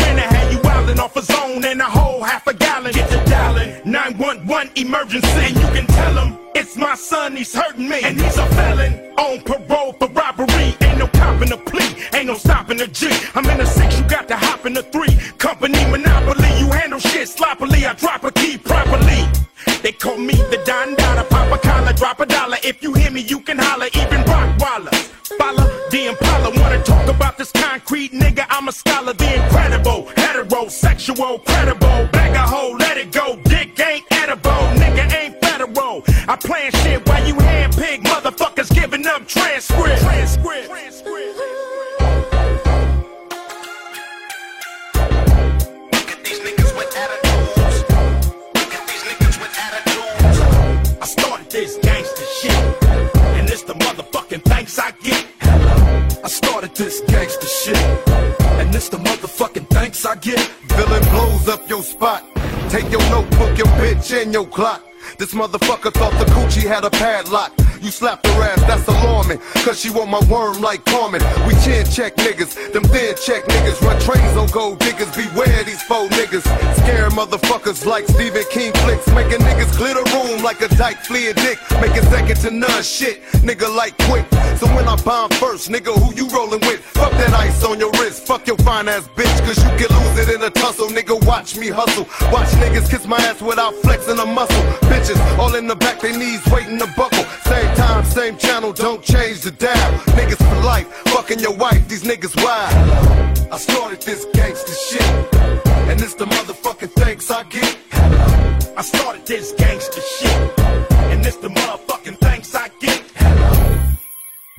zone and a whole half a gallon. Get to dialing 911 emergency. And you can tell him it's my son, he's hurting me. And he's a felon on parole for robbery. Ain't no copping a plea, ain't no stopping a G. I'm in a six, you got to hop in the three. Company monopoly, you handle shit sloppily. I drop a key properly. They call me the Don Dada, pop a collar, drop a dollar. If you hear me, you can holler, even Rockwaller. Follow the Impala, wanna talk about this concrete nigga? I'm a scholar, the incredible, heterosexual, credible. Bag a hoe, let it go. Dick ain't edible, nigga ain't federal. I plan shit while you handpick motherfuckers giving up transcript. Transcript. Bitch, and your clock. This motherfucker thought the coochie had a padlock. You slap her ass, that's alarming. Cause she want my worm like Carmen. We chin check niggas, them thin check niggas. Run trains on gold diggers, beware these faux niggas. Scare motherfuckers like Stephen King flicks. Making niggas clear the room like a dyke a dick. Making second to none shit, nigga like quick. So when I bomb first, nigga, who you rolling with? Fuck that ice on your wrist, fuck your fine ass bitch. Cause you can lose it in a tussle, nigga. Watch me hustle. Watch niggas kiss my ass without flexing a muscle. Bitches all in the back, they knees waiting to buckle. Same time, same channel, don't change the dial. Niggas for life, fucking your wife, these niggas wild. I started this gangster shit, and it's the motherfucking thanks I get. I started this gangster shit,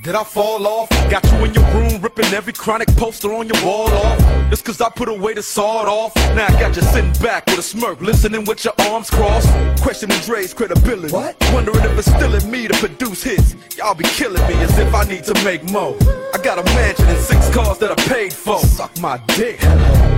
Did I fall off? Got you in your room ripping every chronic poster on your wall off. Just cause I put away the sawed off. Now I got you sitting back with a smirk, listening with your arms crossed. Questioning Dre's credibility. What? Wondering if it's still in me to produce hits. Y'all be killing me as if I need to make more. I got a mansion and six cars that I paid for. Suck my dick.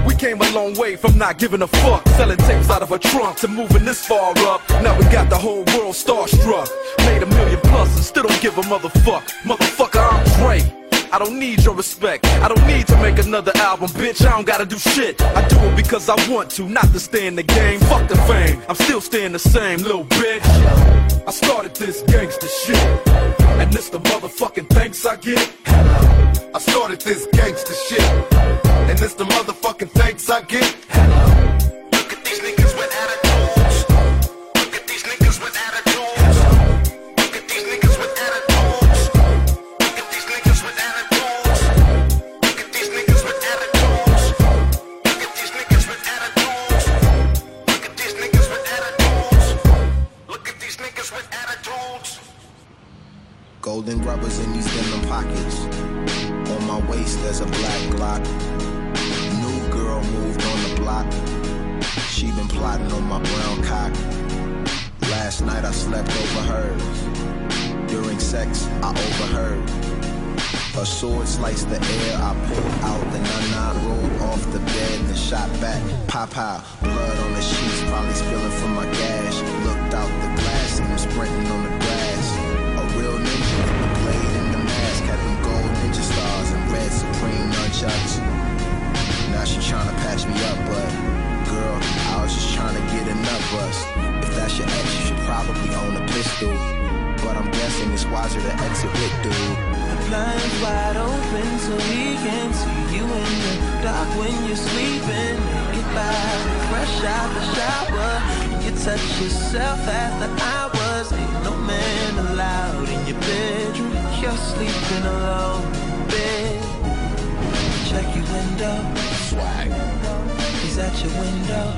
We came a long way from not giving a fuck. Selling tapes out of a trunk to moving this far up. Now we got the whole world starstruck. Made a million plus and still don't give a motherfuck. Motherfucker, I'm Dre. I don't need your respect. I don't need to make another album, bitch. I don't gotta do shit. I do it because I want to, not to stay in the game. Fuck the fame. I'm still staying the same, little bitch. I started this gangster shit, and this the motherfucking thanks I get. I started this gangster shit, and this the motherfucking thanks I get. Golden rubbers in these denim pockets. On my waist, there's a black Glock. New girl moved on the block. She been plotting on my brown cock. Last night I slept over hers. During sex, I overheard. A sword sliced the air. I pulled out the nana, rolled off the bed, and shot back. Pop out, blood on the sheets, probably spilling from my gash. Looked out the glass and I'm sprinting on the grass. Nunchucks. Now she tryna patch me up, but girl, I was just trying to get nut bust. If that's your ex, you should probably own a pistol. But I'm guessing it's wiser to exit with dude. The blinds wide open so he can see you in the dark when you're sleeping. Get by, fresh out the shower. You touch yourself after hours. Ain't no man allowed in your bedroom. You're sleeping alone bed. Check your window. Swag. He's at your window.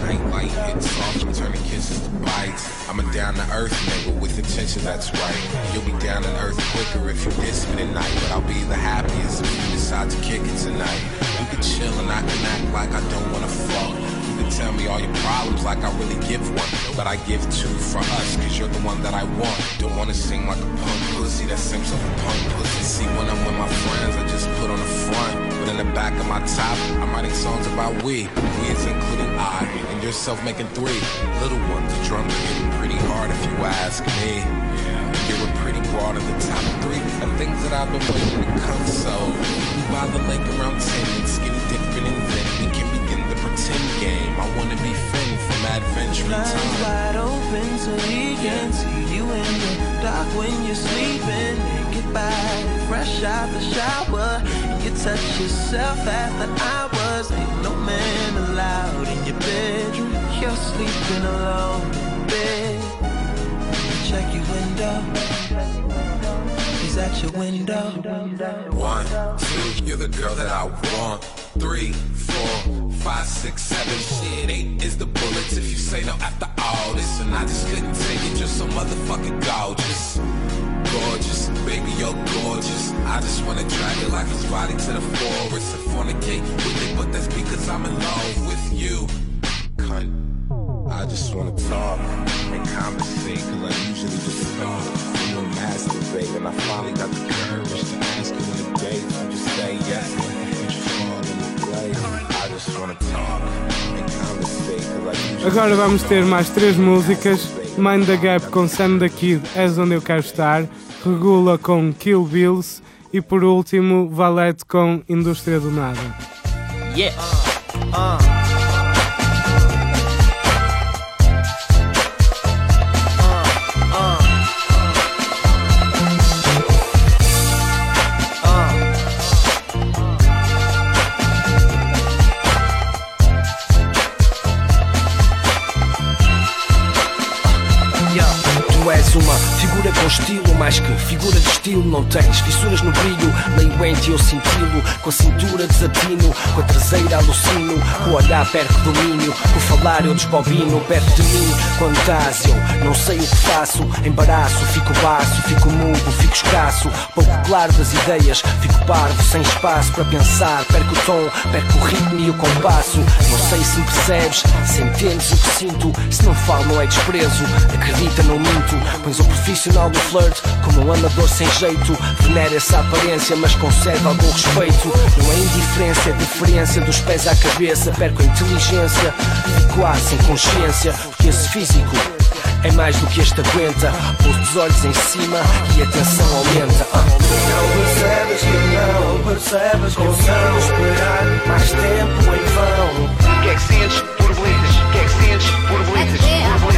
Night light hits soft, I'm turning kisses to bites. I'm a down to earth nigga with intention that's right. You'll be down to earth quicker if you diss me tonight, but I'll be the happiest if you decide to kick it tonight. You can chill and I can act like I don't wanna fuck. You tell me all your problems like I really give one, but I give two for us, cause you're the one that I want. Don't wanna sing like a punk pussy that sings like a punk pussy. See, when I'm with my friends, I just put on the front, but in the back of my top, I'm writing songs about we. We is including I, and yourself making three. Little ones, the drums are hitting pretty hard if you ask me. You're pretty broad in the top three of things that I've been waiting to come. So, we by the lake around 10 and skinny dipping and we can begin the pretend game. I wanna be Finn from Adventure Time. wide open so he can see you in the dark when you're sleeping. Get by, fresh out the shower. You touch yourself after hours. Ain't no man allowed in your bedroom. You're sleeping alone in bed. Check your window. He's at your window. One, two, you're the girl that I want. Three, four, five, six, seven, shit. Eight is the bullets if you say no after all this. And I just couldn't take it, you're so motherfucking gorgeous. Gorgeous, baby, you're gorgeous. I just wanna drag like lifeless body to the forest and fornicate with it, but that's because I'm in love with you. Cunt. I just wanna talk and conversate, cause I usually just. You know, masturbate, and I finally got the courage to ask you on a date. You just say yes, Agora vamos ter mais três músicas: Mind the Gap com Sam the Kid, És Onde Eu Quero Estar, Regula com Kill Bills e por último Valete com Indústria do Nada. Yes! Tu com estilo, mais que figura de estilo não tens fissuras no brilho, leio em ti eu cintillo, com a cintura desatino, com a traseira alucino, com o olhar perco domínio, com o falar eu desbobino, perto de mim, quando estás eu não sei o que faço, embaraço, fico baço, fico mudo, fico escasso, pouco claro das ideias, fico parvo, sem espaço para pensar, perco o tom, perco o ritmo e o compasso, não sei se me percebes, se entendes o que sinto, se não falo não é desprezo, acredita não minto, pões o profissional do flirt como um amador sem jeito, venera essa aparência mas conserva algum respeito, não é indiferença, é diferença dos pés à cabeça, perco a inteligência, fico ar sem consciência, porque esse físico é mais do que este aguenta, pôs os olhos em cima e a tensão aumenta. Ah. Não percebes que não percebes, ousamos esperar mais tempo em vão. O que é que sentes? Borboletas. O que é que sentes? Borboletas. Borboletas.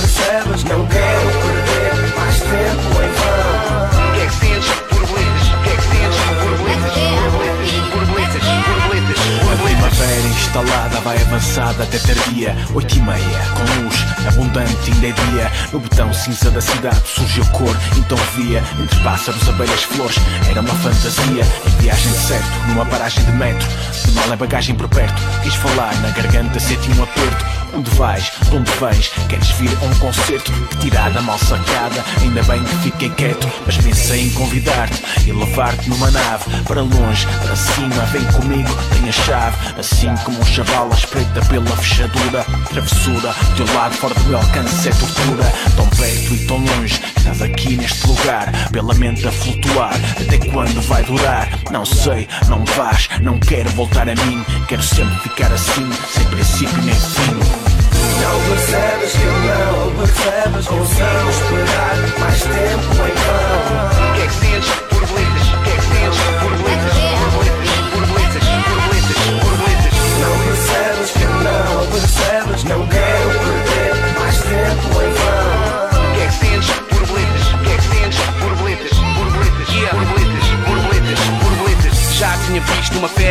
Percebes, não quero perder mais tempo em vão. O que é que sentes? Borboletas. O que é que sentes? Borboletas. Borboletas. Borboletas. Borboletas. A primavera instalada vai avançada até tardia Oito e meia, com luz abundante ainda é dia No botão cinza da cidade surgiu cor Então via, entre pássaros, abelhas, flores Era uma fantasia, em viagem de certo Numa paragem de metro, de mal é bagagem por perto Quis falar, na garganta senti um aperto Onde vais? De onde vens? Queres vir a um concerto? Tirada mal sacada Ainda bem que fiquei quieto Mas pensei em convidar-te E levar-te numa nave Para longe, para cima Vem comigo, tem a chave Assim como um chaval à espreita pela fechadura Travessura, teu lado fora do meu alcance é tortura Tão perto e tão longe Estás aqui neste lugar Pela mente a flutuar Até quando vai durar? Não sei, não vais Não quero voltar a mim Quero sempre ficar assim Sem princípio nem fim Não percebes que eu não percebes Consigo esperar mais tempo em vão O que é que sentes? Borboletas. O que é que sentes? Borboletas. Borboletas. Borboletas. Borboletas. Borboletas. Não percebes que eu não percebes Não quero perder mais tempo em vão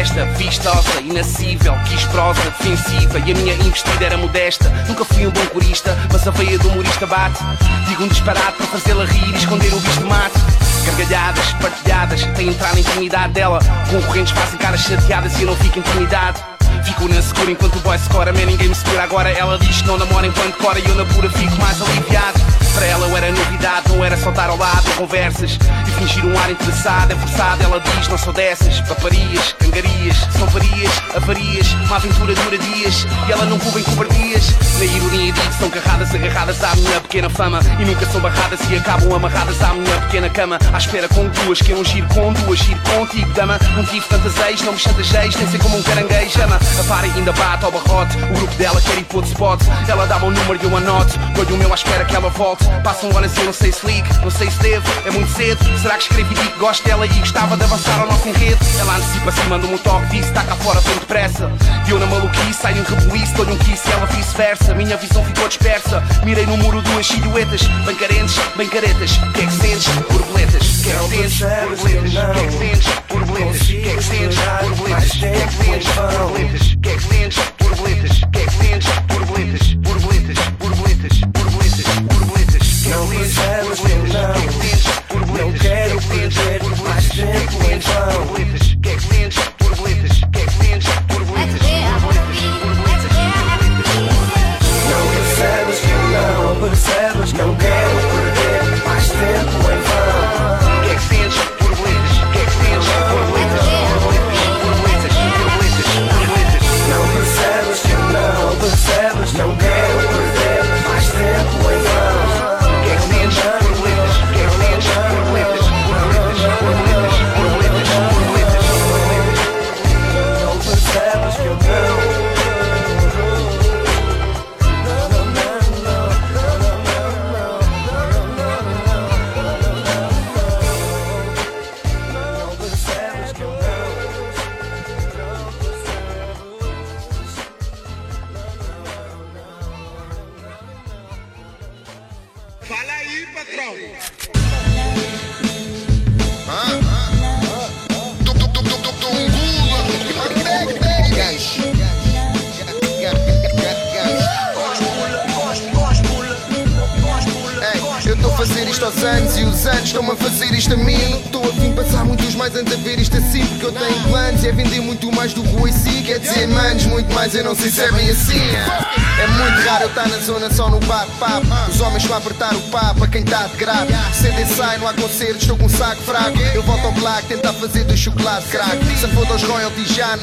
festa vistosa, inacessível, quis prosa defensiva e a minha investida era modesta. Nunca fui um bom corista, mas a veia do humorista bate. Digo um disparate para fazê-la rir e esconder o bicho mate. Gargalhadas, partilhadas, tem entrar na intimidade dela. Concorrentes fazem caras chateadas e eu não fico intimidade. Fico na segura enquanto o boy se cora, man, ninguém me segura agora. Ela diz que não namora enquanto cora e eu na pura fico mais aliviado. Para ela eu era novidade, não era só dar ao lado conversas e fingir um ar interessado. É forçado, ela diz, não sou dessas. Paparias, cangarias, são varias, avarias. Uma aventura dura dias e ela não cuba em cobardias. Na ironia digo, são carradas agarradas à minha pequena fama e nunca são barradas e acabam amarradas à minha pequena cama. À espera com duas, que eu não giro com duas, giro contigo, dama. Não tive tantas ex, não me chantageis, nem sei como um caranguejo ama. A para ainda bate ao barrote, o grupo dela quer ir para outro spot. Ela dá-me um número e eu anoto, olho o meu à espera que ela volte. Passam horas e eu não sei se ligo, não sei se devo, é muito cedo. Será que escrevi e que gosto dela e gostava de avançar ao nosso enredo? Ela antecipa-se manda-me um toque, disse, está cá fora bem depressa. Viu na maluquice, sai um rebuliço, dou-lhe um kiss e ela vice-versa. Minha visão ficou dispersa, mirei no muro duas silhuetas, bem carentes, bem caretas. Que é que sentes? Borboletas. Que é que sentes? Borboletas. Que é que sentes? Borboletas. Que é que sentes? Borboletas. Que é que sentes? Borboletas. Que é que sentes? Borboletas. Que é que sentes? Borboletas. Quero perder mais tempo em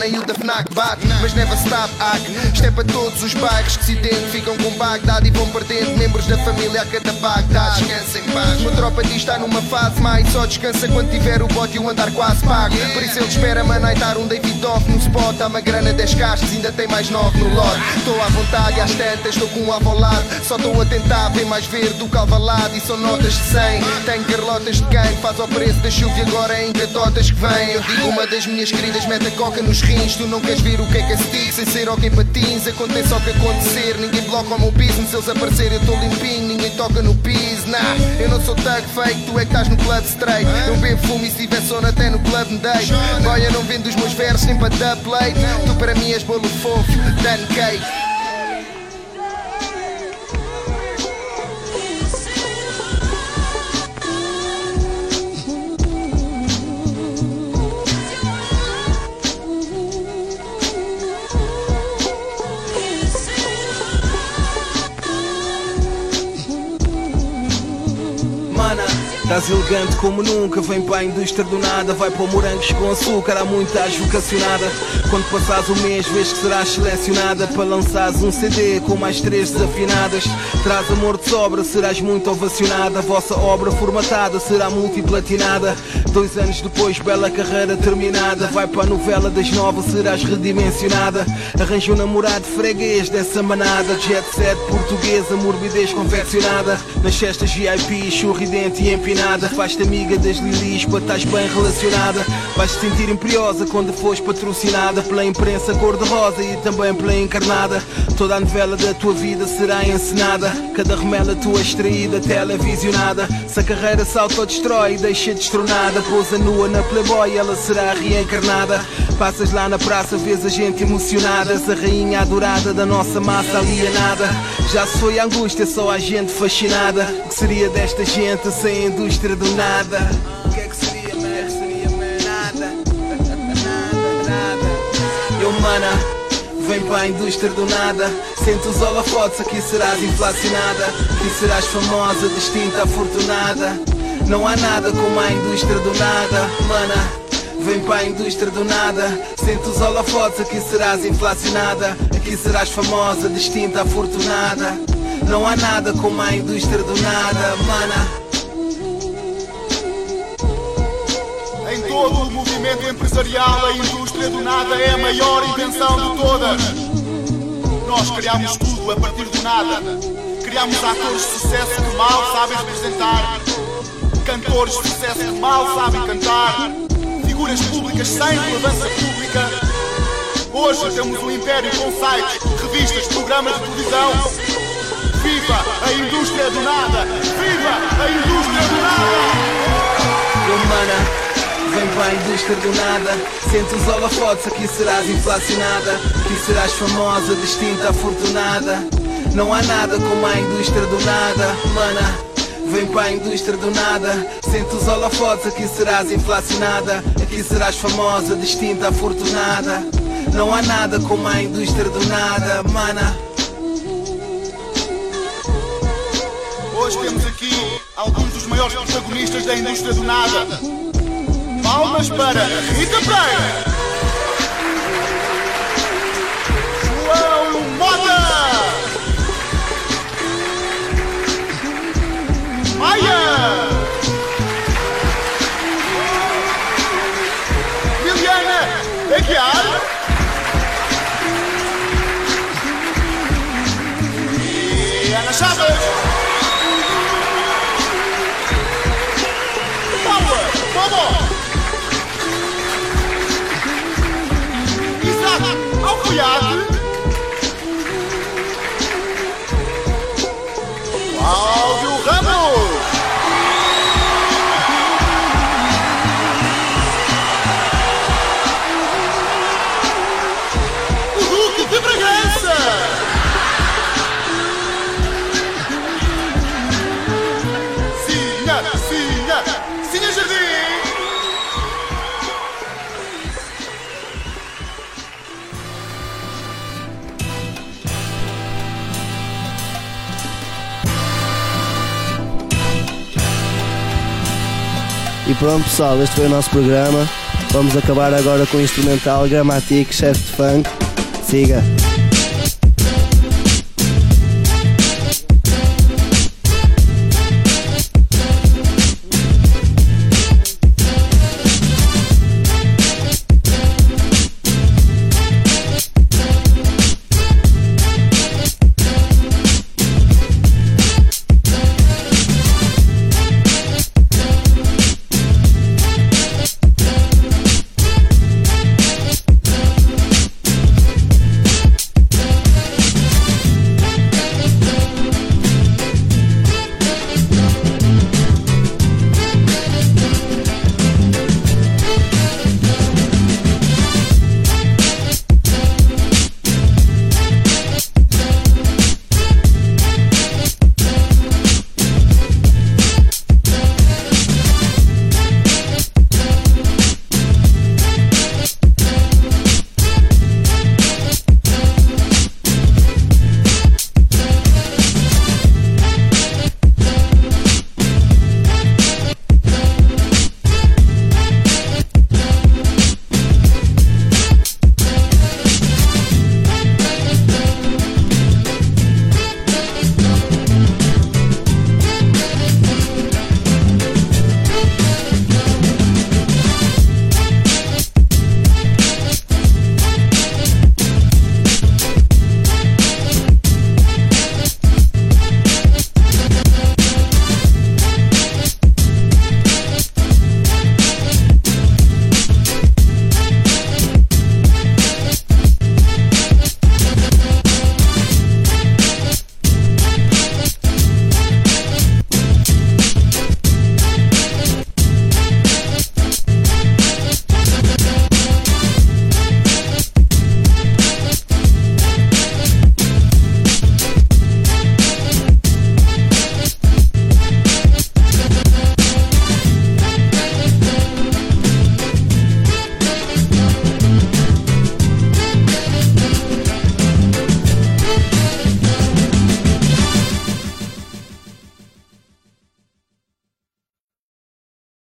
royalties já, nem o da Fnac bate. Mas never stop, hack. Isto é para todos os bairros que se identificam com Bagdad e vão perdendo membros da família a cada Bagdad. Descansa em paz. Uma tropa diz está numa fase mais. Só descansa quando tiver o bote e o andar quase pago. Por isso ele espera manaitar um David Off no spot. Há uma grana 10 caixas, ainda tem mais 9 no lote. Estou à vontade às tantas, estou com um ao lado. Só estou a tentar ver mais verde do que. E são notas de 100. Tenho carlotas de quem faz ao preço da chuva e agora em catotas que vem. Eu digo uma das minhas queridas, mete a coca nos rins. Tu não queres ver o que é que se diz sem ser alguém patins. Acontece o que acontecer, ninguém bloca o meu business. Se eles aparecerem, eu estou limpinho, ninguém toca no piso. Nah, eu não sou tag fake, tu é que estás no club straight. Eu bebo fumo e se tiver sono até no club me deito. Boy, eu não vendo os meus versos nem para dar play. Tu para mim és bolo fofo, done cake. Estás elegante como nunca, vem indústria do nada Vai para morangos com açúcar, há muitas vocacionada Quando passares o mês, vês que serás selecionada Para lançares um CD com mais três desafinadas. Traz amor de sobra, serás muito ovacionada. A vossa obra formatada será multiplatinada. Dois anos depois, bela carreira terminada. Vai para a novela das nove, serás redimensionada. Arranja um namorado freguês dessa manada. Jet set portuguesa, morbidez confeccionada. Nas festas VIP, churridente e empinada Faz-te amiga das lilis para estás bem relacionada. Vais te sentir imperiosa quando fores patrocinada Pela imprensa cor-de-rosa e também pela encarnada. Toda a novela da tua vida será encenada. Cada remela tua extraída, televisionada. Se a carreira se autodestrói, deixa destronada. Pousa nua na Playboy, ela será reencarnada. Passas lá na praça, vês a gente emocionada. A rainha adorada da nossa massa alienada. Já se foi a angústia, só há gente fascinada. Que seria desta gente sem a indústria do nada? O que é que seria, man? O que seria, man? Nada. Nada, nada Eu, mana Vem para a indústria do nada. Sente os holofotes, aqui serás inflacionada. Aqui serás famosa, distinta, afortunada. Não há nada como a indústria do nada. Mana Vem para a indústria do nada. Sente os holofotes, aqui serás inflacionada. Aqui serás famosa, distinta, afortunada. Não há nada como a indústria do nada. Mana movimento empresarial, a indústria do nada é a maior invenção de todas. Nós criámos tudo a partir do nada. Criámos atores de sucesso que mal sabem representar, cantores de sucesso que mal sabem cantar, figuras públicas sem relevância pública. Hoje temos um império com sites, revistas, programas de televisão. Viva a indústria do nada! Viva a indústria do nada! Eu, mana Vem para a indústria do nada. Sente os holofotes, aqui serás inflacionada. Aqui serás famosa, distinta, afortunada. Não há nada como a indústria do nada Mana, vem para a indústria do nada. Sente os holofotes, aqui serás inflacionada. Aqui serás famosa, distinta, afortunada. Não há nada como a indústria do nada Mana. Hoje temos aqui alguns dos maiores protagonistas da indústria do nada. Palmas para Rita Pereira, João Mota, Maia, Liliana Aguiar. E Ana Chaves. Paula, us pronto pessoal, este foi o nosso programa. Vamos acabar agora com o instrumental Grammatic, chefe de funk. Siga!